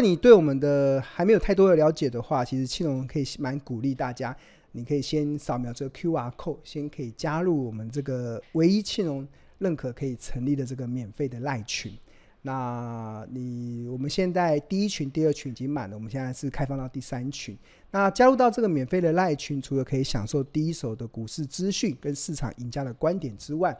你对我们的还没有太多的了解的话，其实庆龙可以蛮鼓励大家，你可以先扫描这个 QR code，先可以加入我们这个唯一庆龙认可可以成立的这个免费的赖群。那你我们现在第一群、第二群已经满了，我们现在是开放到第三群。那加入到这个免费的赖群，除了可以享受第一手的股市资讯跟市场赢家的观点之外，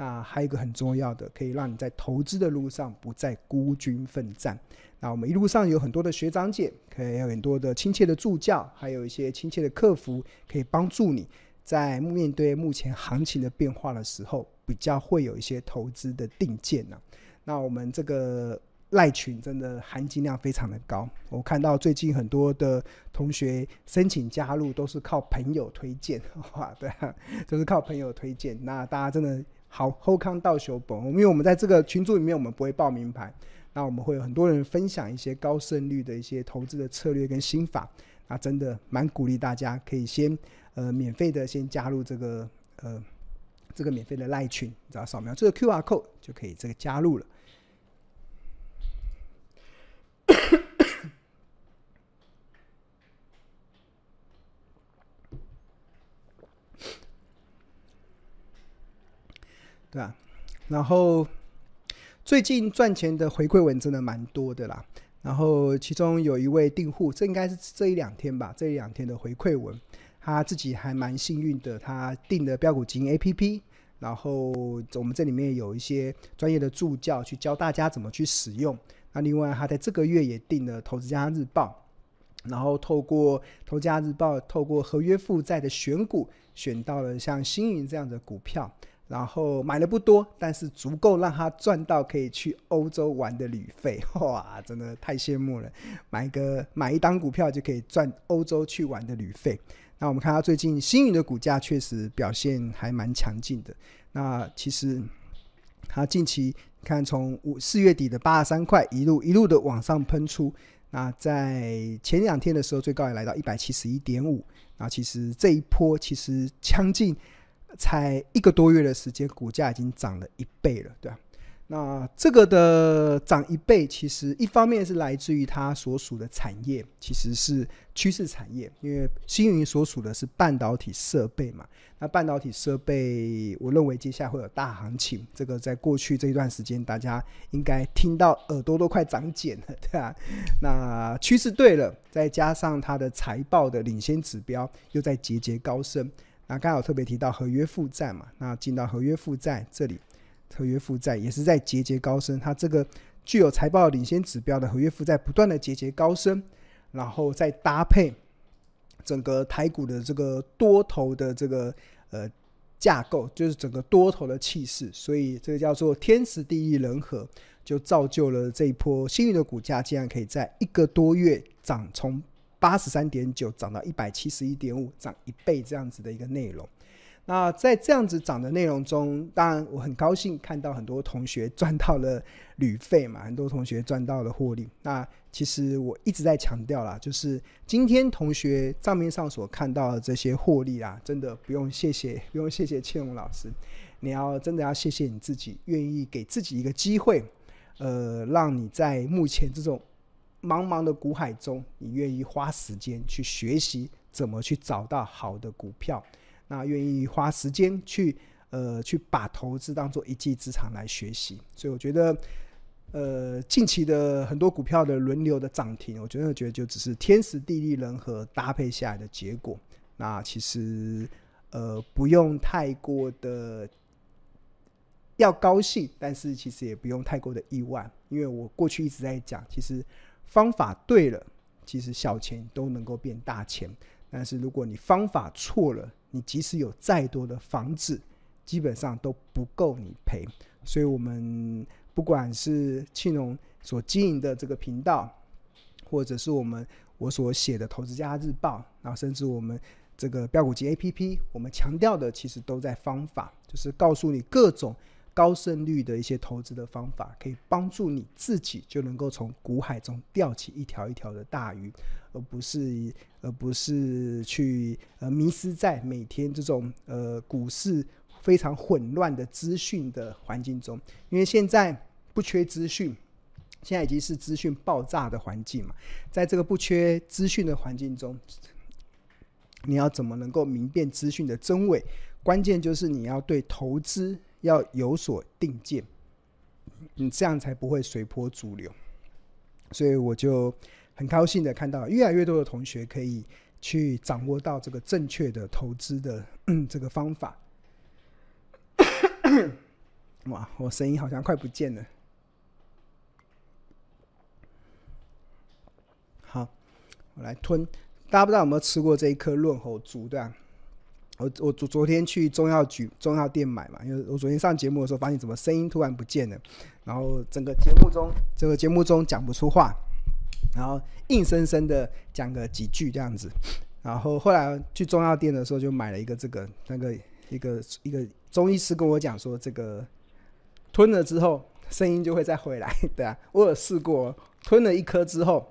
那还有一个很重要的，可以让你在投资的路上不再孤军奋战。那我们一路上有很多的学长姐，可以有很多的亲切的助教，还有一些亲切的客服，可以帮助你在面对目前行情的变化的时候，比较会有一些投资的定见呢。那我们这个赖群真的含金量非常的高，我看到最近很多的同学申请加入都是靠朋友推荐，哇，对啊，都是靠朋友推荐。那大家真的好后康到修本，因为我们在这个群组里面，我们不会报名牌。那我们会有很多人分享一些高胜率的一些投资的策略跟心法，那真的蛮鼓励大家可以先呃免费的先加入这个呃这个免费的赖群，只要扫描这个 QR code 就可以这个加入了。对啊，然后。最近赚钱的回馈文真的蛮多的啦，然后其中有一位订户，这应该是这一两天吧，这一两天的回馈文，他自己还蛮幸运的，他订的标股基金 APP，然后我们这里面有一些专业的助教去教大家怎么去使用。那另外他在这个月也订了《投资家日报》，然后透过《投资家日报》，透过合约负债的选股，选到了像星云这样的股票。然后买的不多，但是足够让他赚到可以去欧洲玩的旅费，哇，真的太羡慕了！买个买一档股票就可以赚欧洲去玩的旅费。那我们看到最近星云的股价确实表现还蛮强劲的。那其实它近期看从五四月底的八十三块一路一路的往上喷出，那在前两天的时候最高也来到一百七十一点五。那其实这一波其实将近。才一个多月的时间，股价已经涨了一倍了，对吧？那这个的涨一倍，其实一方面是来自于它所属的产业，其实是趋势产业，因为星云所属的是半导体设备嘛。那半导体设备，我认为接下来会有大行情。这个在过去这一段时间，大家应该听到耳朵都快长茧了，对吧？那趋势对了，再加上它的财报的领先指标又在节节高升。那刚好特别提到合约负债嘛，那进到合约负债这里，合约负债也是在节节高升。它这个具有财报领先指标的合约负债不断的节节高升，然后再搭配整个台股的这个多头的这个呃架构，就是整个多头的气势，所以这个叫做天时地利人和，就造就了这一波幸运的股价竟然可以在一个多月涨从。八十三点九涨到一百七十一点五，涨一倍这样子的一个内容。那在这样子涨的内容中，当然我很高兴看到很多同学赚到了旅费嘛，很多同学赚到了获利。那其实我一直在强调啦，就是今天同学账面上所看到的这些获利啊，真的不用谢谢，不用谢谢庆荣老师，你要真的要谢谢你自己，愿意给自己一个机会，呃，让你在目前这种。茫茫的股海中，你愿意花时间去学习怎么去找到好的股票，那愿意花时间去呃去把投资当做一技之长来学习。所以我觉得，呃，近期的很多股票的轮流的涨停，我真的觉得就只是天时地利人和搭配下来的结果。那其实呃不用太过的要高兴，但是其实也不用太过的意外，因为我过去一直在讲，其实。方法对了，其实小钱都能够变大钱。但是如果你方法错了，你即使有再多的房子，基本上都不够你赔。所以，我们不管是庆隆所经营的这个频道，或者是我们我所写的《投资家日报》，然后甚至我们这个标股金 APP，我们强调的其实都在方法，就是告诉你各种。高胜率的一些投资的方法，可以帮助你自己就能够从股海中钓起一条一条的大鱼，而不是而不是去呃迷失在每天这种呃股市非常混乱的资讯的环境中。因为现在不缺资讯，现在已经是资讯爆炸的环境嘛，在这个不缺资讯的环境中，你要怎么能够明辨资讯的真伪？关键就是你要对投资要有所定见，你这样才不会随波逐流。所以我就很高兴的看到越来越多的同学可以去掌握到这个正确的投资的这个方法。哇，我声音好像快不见了。好，我来吞。大家不知道有没有吃过这一颗润喉珠，对啊，我我昨昨天去中药局、中药店买嘛，因为我昨天上节目的时候发现怎么声音突然不见了，然后整个节目中这个节目中讲不出话，然后硬生生的讲个几句这样子，然后后来去中药店的时候就买了一个这个那个一个一个中医师跟我讲说，这个吞了之后声音就会再回来，对啊，我有试过吞了一颗之后。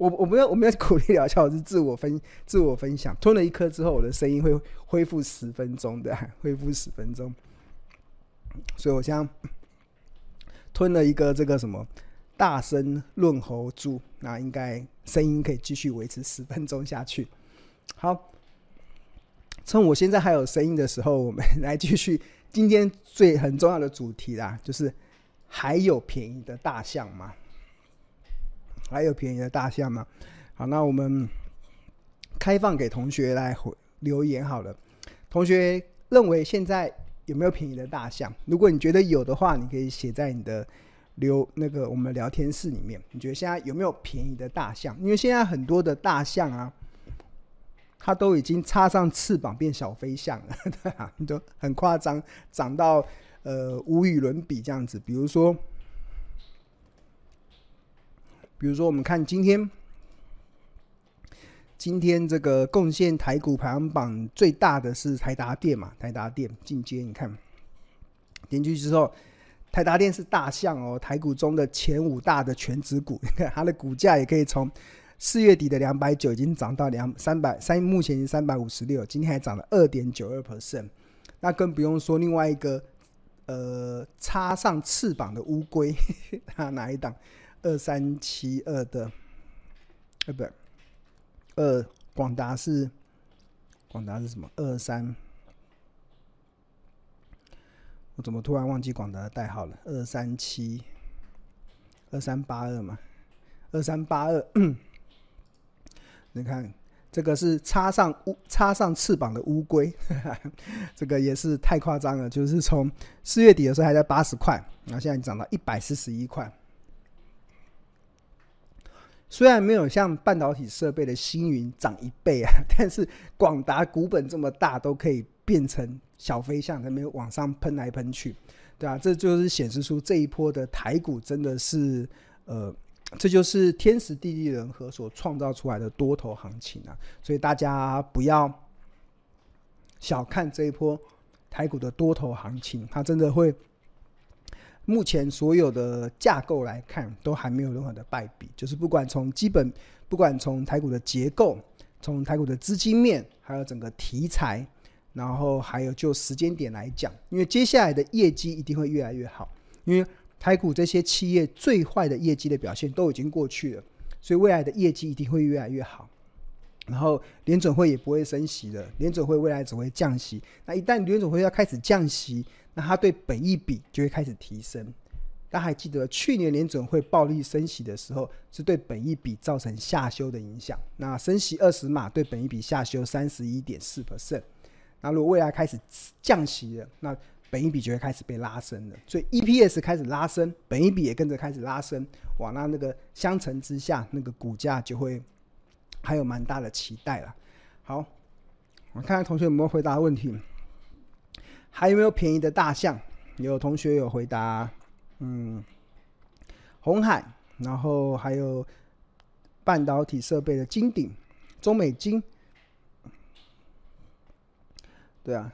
我我没有我没有鼓励疗效，我是自我分自我分享。吞了一颗之后，我的声音会恢复十分钟的，恢复十分钟。所以我现在吞了一个这个什么大声润喉珠，那应该声音可以继续维持十分钟下去。好，趁我现在还有声音的时候，我们 来继续今天最很重要的主题啦，就是还有便宜的大象吗？还有便宜的大象吗？好，那我们开放给同学来回留言好了。同学认为现在有没有便宜的大象？如果你觉得有的话，你可以写在你的留那个我们聊天室里面。你觉得现在有没有便宜的大象？因为现在很多的大象啊，它都已经插上翅膀变小飞象了，对啊，都很夸张，长到呃无与伦比这样子。比如说。比如说，我们看今天，今天这个贡献台股排行榜最大的是台达电嘛？台达电进阶，你看点进去之后，台达电是大象哦，台股中的前五大的权值股，它的股价也可以从四月底的两百九已经涨到两三百三，目前已经三百五十六，今天还涨了二点九二 percent。那更不用说另外一个，呃，插上翅膀的乌龟，它哪一档？二三七二的，呃，不，二广达是广达是什么？二三，我怎么突然忘记广达的代号了？二三七，二三八二嘛，二三八二。你看，这个是插上乌插上翅膀的乌龟，这个也是太夸张了。就是从四月底的时候还在八十块，然后现在涨到一百四十一块。虽然没有像半导体设备的星云涨一倍啊，但是广达股本这么大，都可以变成小飞象，还没有往上喷来喷去，对啊，这就是显示出这一波的台股真的是，呃，这就是天时地利人和所创造出来的多头行情啊！所以大家不要小看这一波台股的多头行情，它真的会。目前所有的架构来看，都还没有任何的败笔。就是不管从基本，不管从台股的结构，从台股的资金面，还有整个题材，然后还有就时间点来讲，因为接下来的业绩一定会越来越好。因为台股这些企业最坏的业绩的表现都已经过去了，所以未来的业绩一定会越来越好。然后联准会也不会升息了，联准会未来只会降息。那一旦联准会要开始降息，它对本益比就会开始提升。大家还记得去年联准会暴力升息的时候，是对本益比造成下修的影响。那升息二十码对本益比下修三十一点四 percent。那如果未来开始降息了，那本益比就会开始被拉升了。所以 EPS 开始拉升，本益比也跟着开始拉升。哇，那那个相乘之下，那个股价就会还有蛮大的期待了。好，我看看同学有没有回答问题。还有没有便宜的大象？有同学有回答，嗯，红海，然后还有半导体设备的金鼎、中美金，对啊，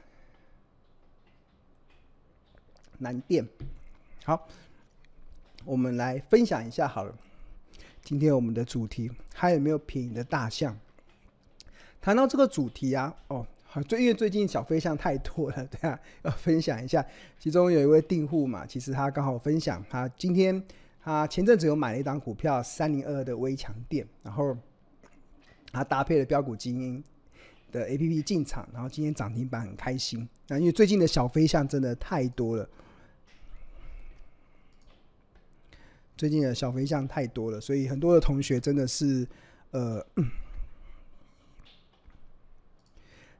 南电。好，我们来分享一下好了。今天我们的主题还有没有便宜的大象？谈到这个主题啊，哦。好，最因为最近小飞象太多了，对啊，要分享一下。其中有一位订户嘛，其实他刚好分享，他今天他前阵子有买了一档股票三零二的微强电，然后他搭配了标股精英的 A P P 进场，然后今天涨停板很开心。那因为最近的小飞象真的太多了，最近的小飞象太多了，所以很多的同学真的是呃。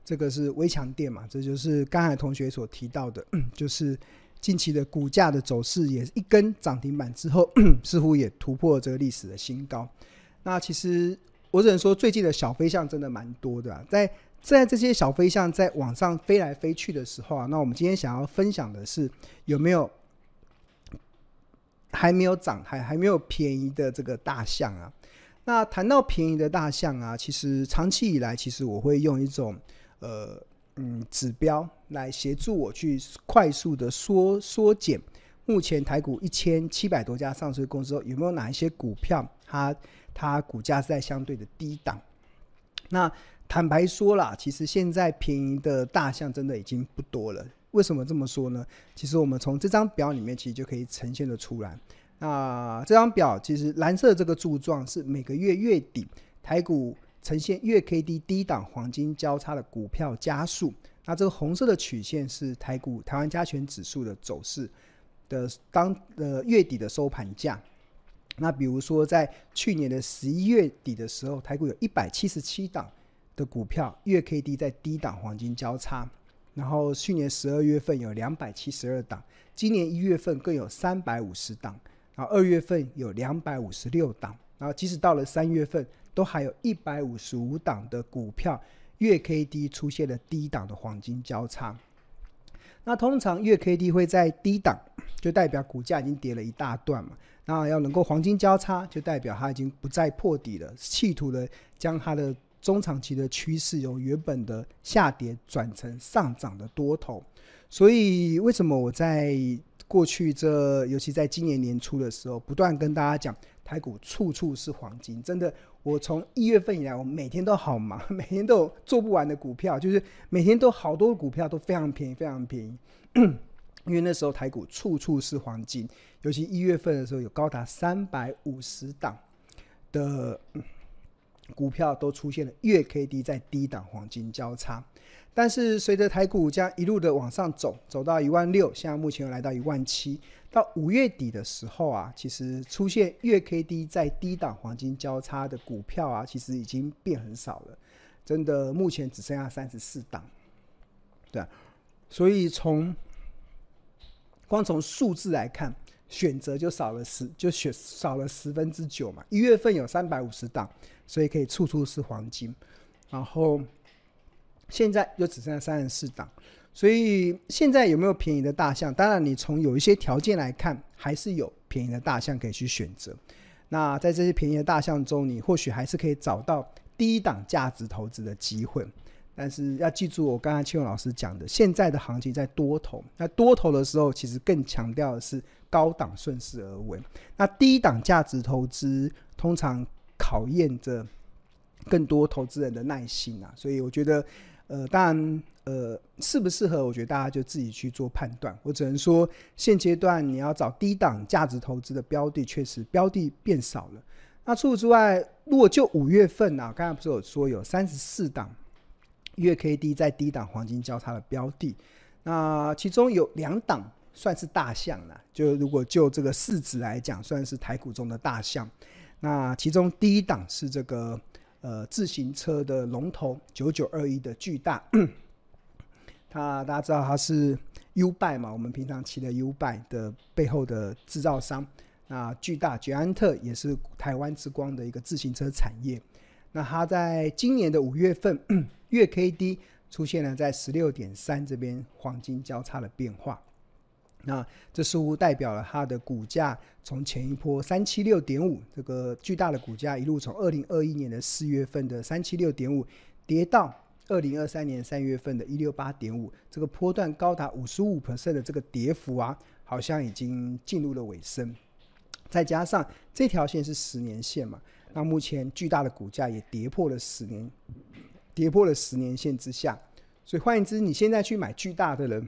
这个是微强电嘛，这就是刚才同学所提到的，就是近期的股价的走势，也是一根涨停板之后，似乎也突破了这个历史的新高。那其实我只能说，最近的小飞象真的蛮多的啊，在在这些小飞象在网上飞来飞去的时候啊，那我们今天想要分享的是有没有还没有涨还还没有便宜的这个大象啊？那谈到便宜的大象啊，其实长期以来，其实我会用一种。呃，嗯，指标来协助我去快速的缩缩减目前台股一千七百多家上市公司有没有哪一些股票它，它股价是在相对的低档。那坦白说啦，其实现在便宜的大象真的已经不多了。为什么这么说呢？其实我们从这张表里面其实就可以呈现的出来。那这张表其实蓝色这个柱状是每个月月底台股。呈现月 K D 低档黄金交叉的股票加速，那这个红色的曲线是台股台湾加权指数的走势的当呃月底的收盘价。那比如说在去年的十一月底的时候，台股有一百七十七档的股票月 K D 在低档黄金交叉，然后去年十二月份有两百七十二档，今年一月份更有三百五十档，然后二月份有两百五十六档，然后即使到了三月份。都还有一百五十五档的股票月 K D 出现了低档的黄金交叉，那通常月 K D 会在低档，就代表股价已经跌了一大段嘛。那要能够黄金交叉，就代表它已经不再破底了，企图的将它的中长期的趋势由原本的下跌转成上涨的多头。所以为什么我在过去这，尤其在今年年初的时候，不断跟大家讲。台股处处是黄金，真的。我从一月份以来，我每天都好忙，每天都有做不完的股票，就是每天都好多股票都非常便宜，非常便宜。因为那时候台股处处是黄金，尤其一月份的时候，有高达三百五十档的股票都出现了月 K D 在低档黄金交叉。但是随着台股这样一路的往上走，走到一万六，现在目前又来到一万七。到五月底的时候啊，其实出现月 K D 在低档黄金交叉的股票啊，其实已经变很少了。真的，目前只剩下三十四档。对，所以从光从数字来看，选择就少了十，就选少了十分之九嘛。一月份有三百五十档，所以可以处处是黄金。然后。现在就只剩下三十四档，所以现在有没有便宜的大象？当然，你从有一些条件来看，还是有便宜的大象可以去选择。那在这些便宜的大象中，你或许还是可以找到低档价值投资的机会。但是要记住，我刚才庆荣老师讲的，现在的行情在多头。那多头的时候，其实更强调的是高档顺势而为。那低档价值投资通常考验着更多投资人的耐心啊。所以我觉得。呃，当然，呃，适不适合，我觉得大家就自己去做判断。我只能说，现阶段你要找低档价值投资的标的，确实标的变少了。那除此之外，如果就五月份啊，刚才不是有说有三十四档月 K D 在低档黄金交叉的标的，那其中有两档算是大象了。就如果就这个市值来讲，算是台股中的大象。那其中第一档是这个。呃，自行车的龙头九九二一的巨大，它大家知道它是 ub 嘛？我们平常骑的 ub 的背后的制造商。那巨大捷安特也是台湾之光的一个自行车产业。那它在今年的五月份 月 K D 出现了在十六点三这边黄金交叉的变化。那这似乎代表了它的股价从前一波三七六点五这个巨大的股价一路从二零二一年的四月份的三七六点五跌到二零二三年三月份的一六八点五，这个波段高达五十五 percent 的这个跌幅啊，好像已经进入了尾声。再加上这条线是十年线嘛，那目前巨大的股价也跌破了十年，跌破了十年线之下，所以换言之，你现在去买巨大的人。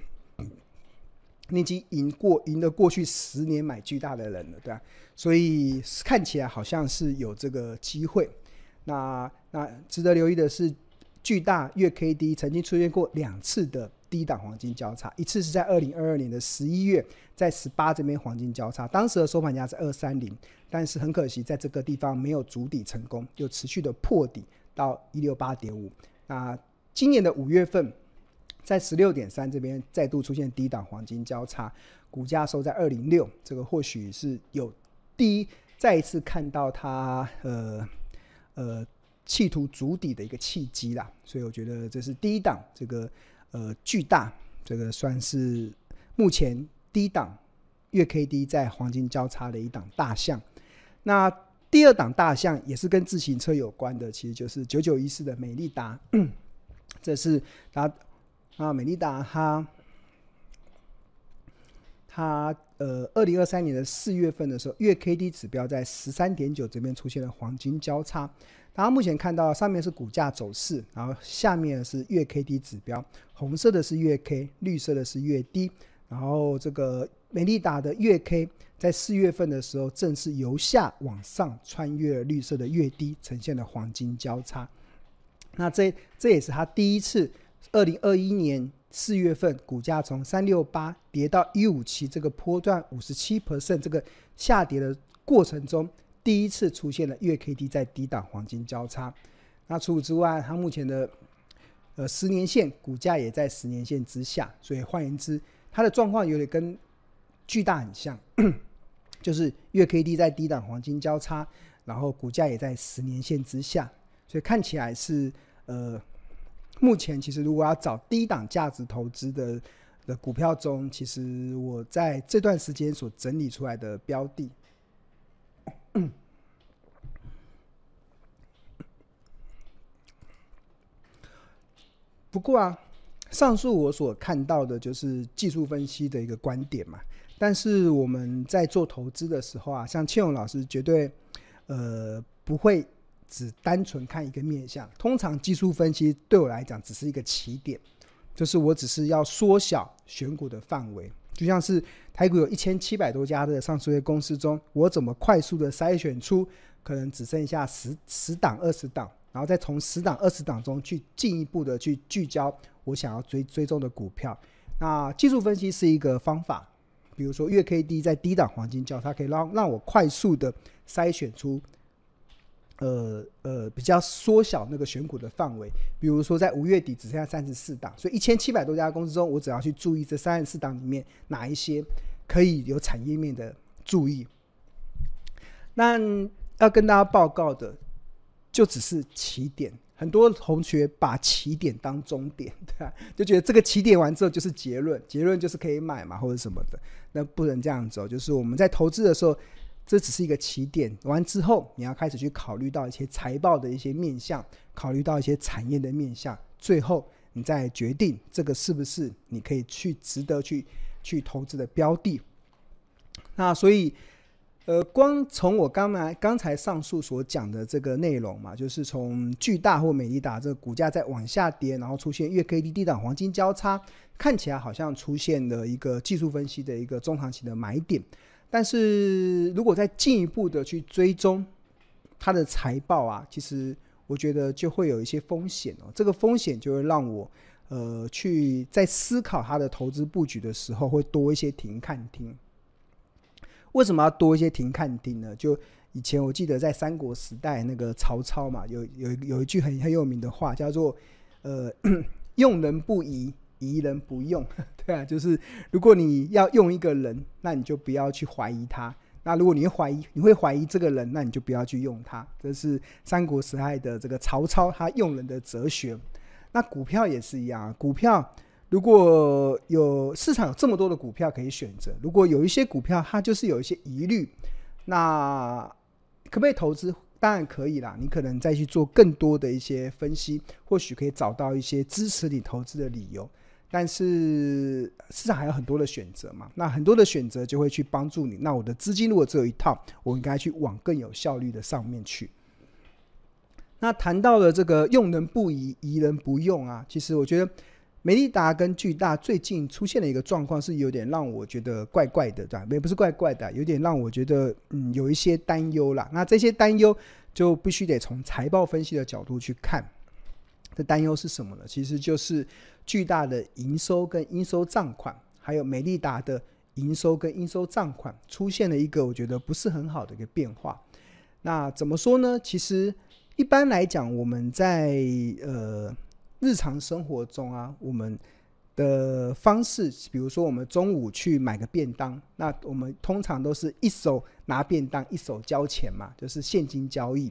你已经赢过赢了过去十年买巨大的人了，对吧？所以看起来好像是有这个机会。那那值得留意的是，巨大月 K D 曾经出现过两次的低档黄金交叉，一次是在二零二二年的十一月，在十八这边黄金交叉，当时的收盘价是二三零，但是很可惜在这个地方没有筑底成功，又持续的破底到一六八点五。那今年的五月份。在十六点三这边再度出现低档黄金交叉，股价收在二零六，这个或许是有第一再一次看到它呃呃企图筑底的一个契机啦，所以我觉得这是第一档这个呃巨大这个算是目前低档月 K D 在黄金交叉的一档大象。那第二档大象也是跟自行车有关的，其实就是九九一四的美利达，这是它。啊，美利达它，它呃，二零二三年的四月份的时候，月 K D 指标在十三点九这边出现了黄金交叉。大家目前看到上面是股价走势，然后下面是月 K D 指标，红色的是月 K，绿色的是月 D。然后这个美利达的月 K 在四月份的时候，正是由下往上穿越绿色的月 D，，呈现了黄金交叉。那这这也是它第一次。二零二一年四月份，股价从三六八跌到一五七，这个波段五十七 percent 这个下跌的过程中，第一次出现了月 K D 在低档黄金交叉。那除此之外，它目前的呃十年线股价也在十年线之下，所以换言之，它的状况有点跟巨大很像，就是月 K D 在低档黄金交叉，然后股价也在十年线之下，所以看起来是呃。目前其实，如果要找低档价值投资的的股票中，其实我在这段时间所整理出来的标的，不过啊，上述我所看到的就是技术分析的一个观点嘛。但是我们在做投资的时候啊，像庆荣老师绝对呃不会。只单纯看一个面向，通常技术分析对我来讲只是一个起点，就是我只是要缩小选股的范围。就像是台股有一千七百多家的上市公司中，我怎么快速的筛选出可能只剩下十十档、二十档，然后再从十档、二十档中去进一步的去聚焦我想要追追踪的股票。那技术分析是一个方法，比如说月 K D 在低档黄金交叉，可以让让我快速的筛选出。呃呃，比较缩小那个选股的范围，比如说在五月底只剩下三十四档，所以一千七百多家公司中，我只要去注意这三十四档里面哪一些可以有产业面的注意。那要跟大家报告的，就只是起点。很多同学把起点当终点，对吧？就觉得这个起点完之后就是结论，结论就是可以买嘛，或者什么的。那不能这样走，就是我们在投资的时候。这只是一个起点，完之后你要开始去考虑到一些财报的一些面向，考虑到一些产业的面向，最后你再决定这个是不是你可以去值得去去投资的标的。那所以，呃，光从我刚才刚才上述所讲的这个内容嘛，就是从巨大或美利达这个股价在往下跌，然后出现月 K D 低档黄金交叉，看起来好像出现了一个技术分析的一个中长期的买点。但是如果再进一步的去追踪它的财报啊，其实我觉得就会有一些风险哦。这个风险就会让我呃去在思考它的投资布局的时候，会多一些停看听。为什么要多一些停看听呢？就以前我记得在三国时代那个曹操嘛，有有有一句很很有名的话，叫做呃 用人不疑。疑人不用，对啊，就是如果你要用一个人，那你就不要去怀疑他。那如果你怀疑，你会怀疑这个人，那你就不要去用他。这是三国时代的这个曹操他用人的哲学。那股票也是一样啊，股票如果有市场有这么多的股票可以选择，如果有一些股票它就是有一些疑虑，那可不可以投资？当然可以啦，你可能再去做更多的一些分析，或许可以找到一些支持你投资的理由。但是市场还有很多的选择嘛，那很多的选择就会去帮助你。那我的资金如果只有一套，我应该去往更有效率的上面去。那谈到了这个用人不疑，疑人不用啊，其实我觉得美利达跟巨大最近出现的一个状况，是有点让我觉得怪怪的，对吧？也不是怪怪的，有点让我觉得嗯有一些担忧啦。那这些担忧就必须得从财报分析的角度去看。这担忧是什么呢？其实就是巨大的营收跟应收账款，还有美利达的营收跟应收账款出现了一个我觉得不是很好的一个变化。那怎么说呢？其实一般来讲，我们在呃。日常生活中啊，我们的方式，比如说我们中午去买个便当，那我们通常都是一手拿便当，一手交钱嘛，就是现金交易。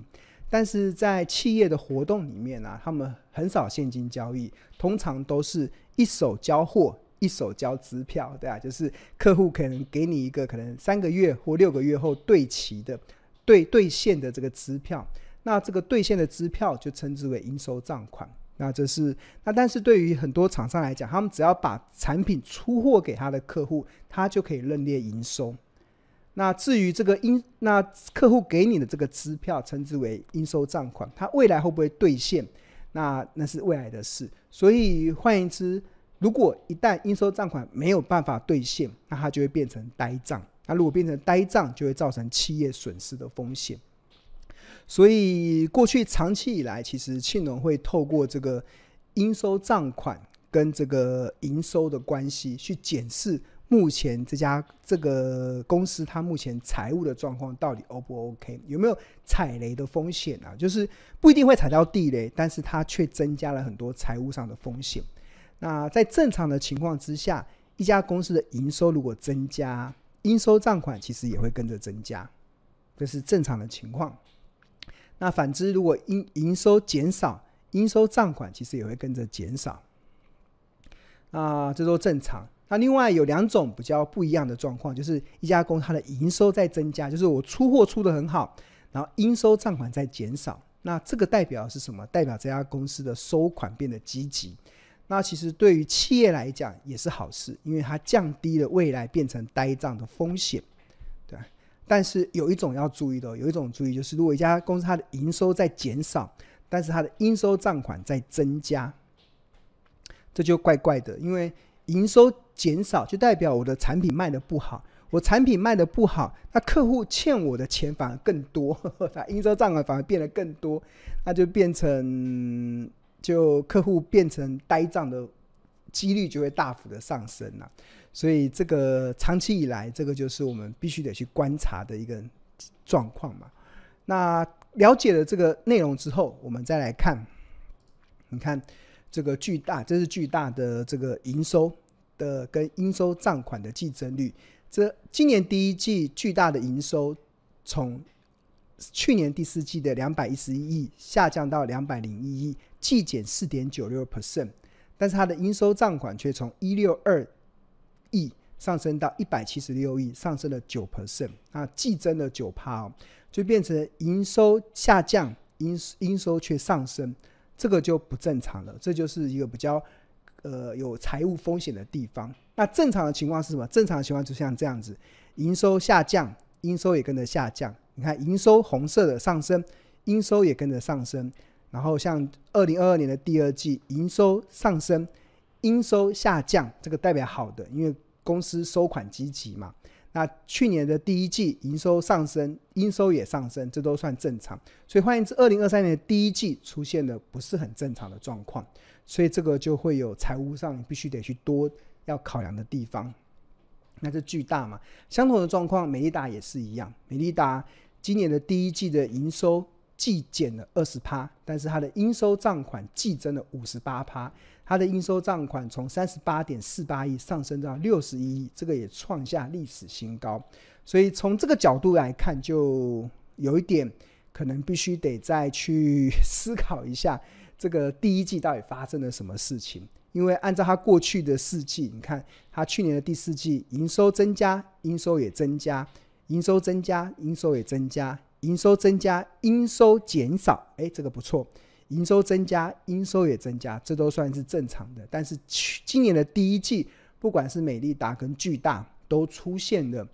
但是在企业的活动里面啊，他们很少现金交易，通常都是一手交货，一手交支票，对啊，就是客户可能给你一个可能三个月或六个月后对齐的兑兑现的这个支票，那这个兑现的支票就称之为应收账款。那这是那，但是对于很多厂商来讲，他们只要把产品出货给他的客户，他就可以认列营收。那至于这个应，那客户给你的这个支票，称之为应收账款，它未来会不会兑现？那那是未来的事。所以换言之，如果一旦应收账款没有办法兑现，那它就会变成呆账。那如果变成呆账，就会造成企业损失的风险。所以过去长期以来，其实庆农会透过这个应收账款跟这个营收的关系，去检视目前这家这个公司它目前财务的状况到底 O 不 OK，有没有踩雷的风险啊？就是不一定会踩到地雷，但是它却增加了很多财务上的风险。那在正常的情况之下，一家公司的营收如果增加，应收账款其实也会跟着增加，这是正常的情况。那反之，如果营营收减少，应收账款其实也会跟着减少。啊，这都正常。那另外有两种比较不一样的状况，就是一家公司它的营收在增加，就是我出货出得很好，然后应收账款在减少。那这个代表是什么？代表这家公司的收款变得积极。那其实对于企业来讲也是好事，因为它降低了未来变成呆账的风险。对但是有一种要注意的，有一种注意就是，如果一家公司它的营收在减少，但是它的应收账款在增加，这就怪怪的。因为营收减少就代表我的产品卖得不好，我产品卖得不好，那客户欠我的钱反而更多，那应收账款反而变得更多，那就变成就客户变成呆账的几率就会大幅的上升了。所以这个长期以来，这个就是我们必须得去观察的一个状况嘛。那了解了这个内容之后，我们再来看，你看这个巨大，这是巨大的这个营收的跟应收账款的计增率。这今年第一季巨大的营收从去年第四季的两百一十一亿下降到两百零一亿，季减四点九六 percent，但是它的应收账款却从一六二亿上升到一百七十六亿，上升了九 percent，那季增了九趴哦，就变成营收下降，应应收却上升，这个就不正常了，这就是一个比较呃有财务风险的地方。那正常的情况是什么？正常的情况就像这样子，营收下降，应收也跟着下降。你看营收红色的上升，应收也跟着上升。然后像二零二二年的第二季，营收上升。应收下降，这个代表好的，因为公司收款积极嘛。那去年的第一季营收上升，应收也上升，这都算正常。所以换言之，二零二三年的第一季出现的不是很正常的状况，所以这个就会有财务上必须得去多要考量的地方。那这巨大嘛，相同的状况，美利达也是一样。美利达今年的第一季的营收季减了二十趴，但是它的应收账款季增了五十八趴。它的应收账款从三十八点四八亿上升到六十一亿，这个也创下历史新高。所以从这个角度来看，就有一点可能必须得再去思考一下，这个第一季到底发生了什么事情？因为按照它过去的四季，你看它去年的第四季营收增加，应收也增加，营收增加，营收也增加，营收增加，应收减少，哎，这个不错。营收增加，应收也增加，这都算是正常的。但是去今年的第一季，不管是美利达跟巨大，都出现了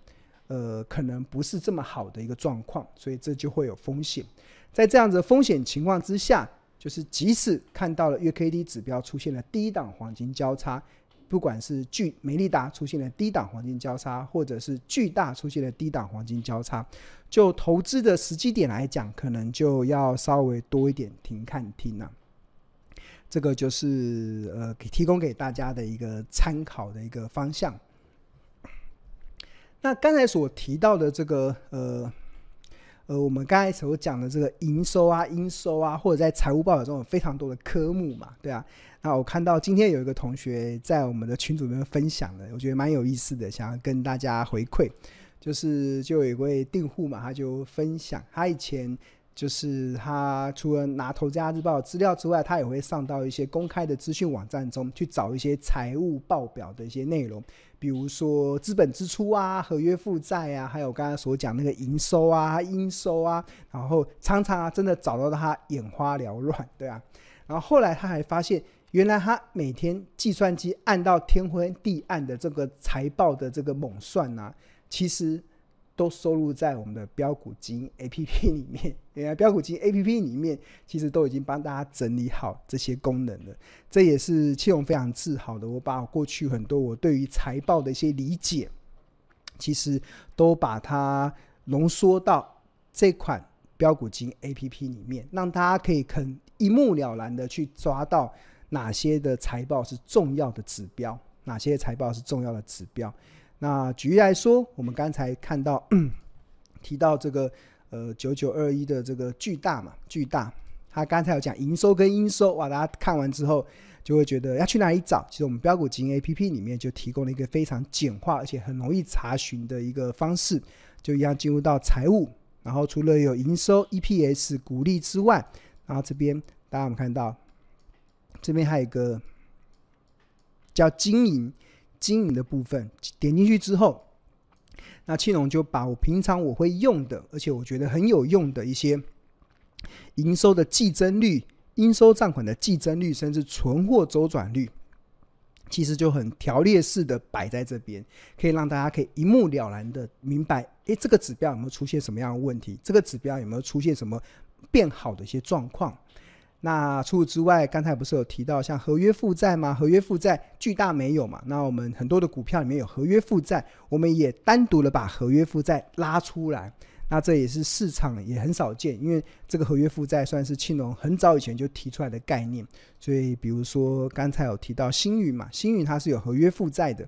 呃，可能不是这么好的一个状况，所以这就会有风险。在这样子的风险情况之下，就是即使看到了月 K D 指标出现了低档黄金交叉，不管是巨美利达出现了低档黄金交叉，或者是巨大出现了低档黄金交叉，就投资的时机点来讲，可能就要稍微多一点停看听了、啊。这个就是呃，给提供给大家的一个参考的一个方向。那刚才所提到的这个呃。呃，我们刚才所讲的这个营收啊、应收啊，或者在财务报表中有非常多的科目嘛，对啊。那我看到今天有一个同学在我们的群组里面分享的，我觉得蛮有意思的，想要跟大家回馈。就是就有一位订户嘛，他就分享他以前。就是他除了拿《投资家日报》资料之外，他也会上到一些公开的资讯网站中去找一些财务报表的一些内容，比如说资本支出啊、合约负债啊，还有刚才所讲那个营收啊、应收啊，然后常常啊真的找到他眼花缭乱，对啊。然后后来他还发现，原来他每天计算机按到天昏地暗的这个财报的这个猛算啊，其实。都收录在我们的飙股金 A P P 里面。原来飙股金 A P P 里面其实都已经帮大家整理好这些功能了。这也是庆隆非常自豪的。我把我过去很多我对于财报的一些理解，其实都把它浓缩到这款标股金 A P P 里面，让大家可以肯一目了然的去抓到哪些的财报是重要的指标，哪些财报是重要的指标。那举例来说，我们刚才看到 提到这个呃九九二一的这个巨大嘛，巨大，他刚才有讲营收跟应收，哇，大家看完之后就会觉得要去哪里找？其实我们标股金 A P P 里面就提供了一个非常简化而且很容易查询的一个方式，就一样进入到财务，然后除了有营收、E P S、股利之外，然后这边大家有没有看到，这边还有一个叫经营。经营的部分点进去之后，那庆隆就把我平常我会用的，而且我觉得很有用的一些营收的季增率、应收账款的季增率，甚至存货周转率，其实就很条列式的摆在这边，可以让大家可以一目了然的明白，诶，这个指标有没有出现什么样的问题？这个指标有没有出现什么变好的一些状况？那除此之外，刚才不是有提到像合约负债吗？合约负债巨大没有嘛？那我们很多的股票里面有合约负债，我们也单独的把合约负债拉出来。那这也是市场也很少见，因为这个合约负债算是庆隆很早以前就提出来的概念。所以比如说刚才有提到星云嘛，星云它是有合约负债的。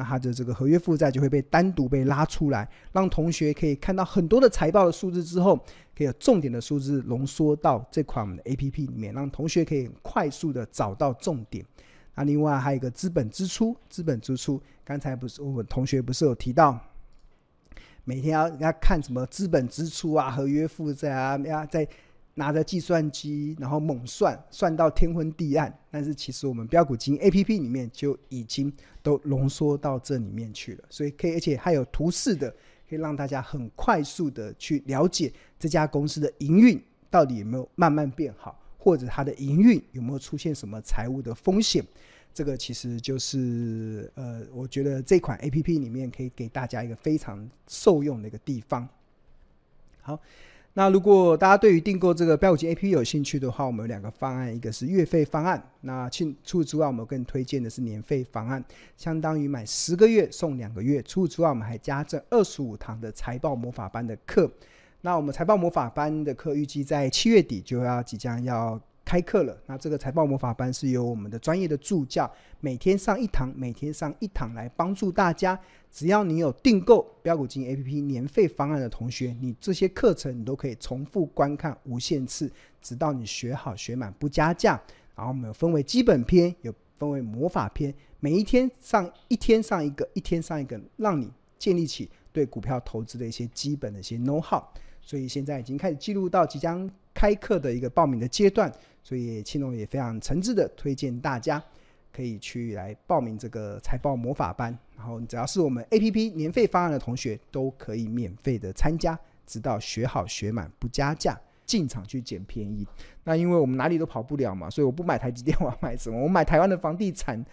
那它的这个合约负债就会被单独被拉出来，让同学可以看到很多的财报的数字之后，可以有重点的数字浓缩到这款我们的 APP 里面，让同学可以快速的找到重点。那另外还有一个资本支出，资本支出，刚才不是我们同学不是有提到，每天要要看什么资本支出啊、合约负债啊，要在。拿着计算机，然后猛算，算到天昏地暗。但是其实我们标股金 APP 里面就已经都浓缩到这里面去了，所以可以，而且还有图示的，可以让大家很快速的去了解这家公司的营运到底有没有慢慢变好，或者它的营运有没有出现什么财务的风险。这个其实就是呃，我觉得这款 APP 里面可以给大家一个非常受用的一个地方。好。那如果大家对于订购这个飙股金 APP 有兴趣的话，我们有两个方案，一个是月费方案。那除此之外，我们更推荐的是年费方案，相当于买十个月送两个月。除此之外，我们还加赠二十五堂的财报魔法班的课。那我们财报魔法班的课预计在七月底就要即将要。开课了，那这个财报魔法班是由我们的专业的助教每天上一堂，每天上一堂来帮助大家。只要你有订购标股金 APP 年费方案的同学，你这些课程你都可以重复观看无限次，直到你学好学满不加价。然后我们有分为基本篇，有分为魔法篇，每一天上一天上一个，一天上一个，让你建立起对股票投资的一些基本的一些 know how。所以现在已经开始记录到即将开课的一个报名的阶段。所以青龙也非常诚挚的推荐大家可以去来报名这个财报魔法班，然后只要是我们 APP 年费方案的同学都可以免费的参加，直到学好学满不加价，进场去捡便宜。那因为我们哪里都跑不了嘛，所以我不买台积电，我要买什么？我买台湾的房地产发。